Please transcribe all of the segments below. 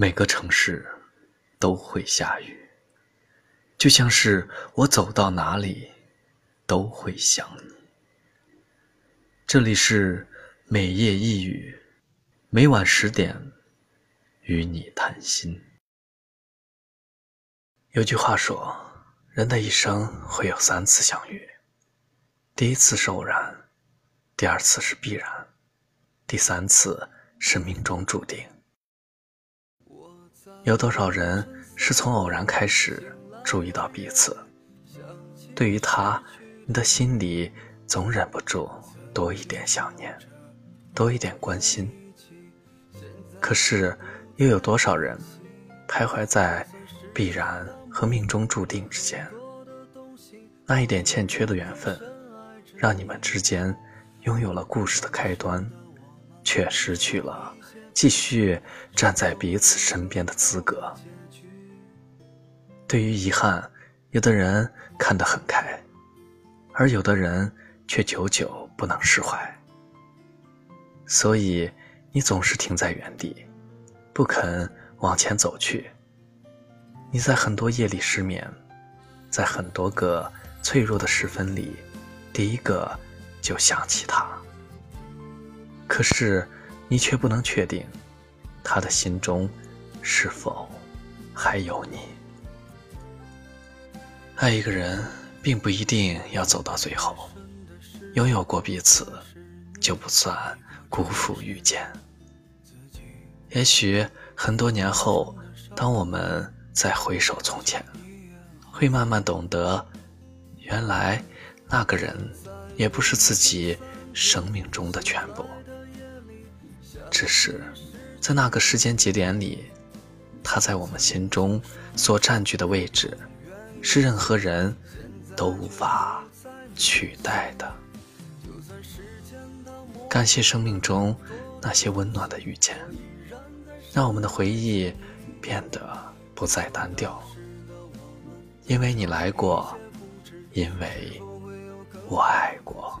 每个城市都会下雨，就像是我走到哪里都会想你。这里是每夜一语，每晚十点与你谈心。有句话说，人的一生会有三次相遇，第一次是偶然，第二次是必然，第三次是命中注定。有多少人是从偶然开始注意到彼此？对于他，你的心里总忍不住多一点想念，多一点关心。可是，又有多少人徘徊在必然和命中注定之间？那一点欠缺的缘分，让你们之间拥有了故事的开端，却失去了。继续站在彼此身边的资格。对于遗憾，有的人看得很开，而有的人却久久不能释怀。所以，你总是停在原地，不肯往前走去。你在很多夜里失眠，在很多个脆弱的时分里，第一个就想起他。可是。你却不能确定，他的心中是否还有你。爱一个人，并不一定要走到最后，拥有过彼此，就不算辜负遇见。也许很多年后，当我们再回首从前，会慢慢懂得，原来那个人也不是自己生命中的全部。只是，在那个时间节点里，他在我们心中所占据的位置，是任何人都无法取代的。感谢生命中那些温暖的遇见，让我们的回忆变得不再单调。因为你来过，因为我爱过。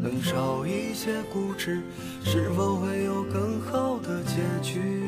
能少一些固执，是否会有更好的结局？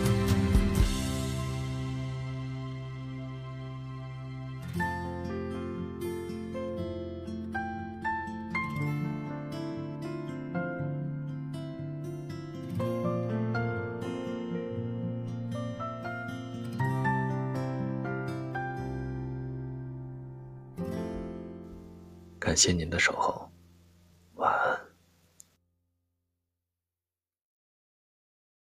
感谢您的守候。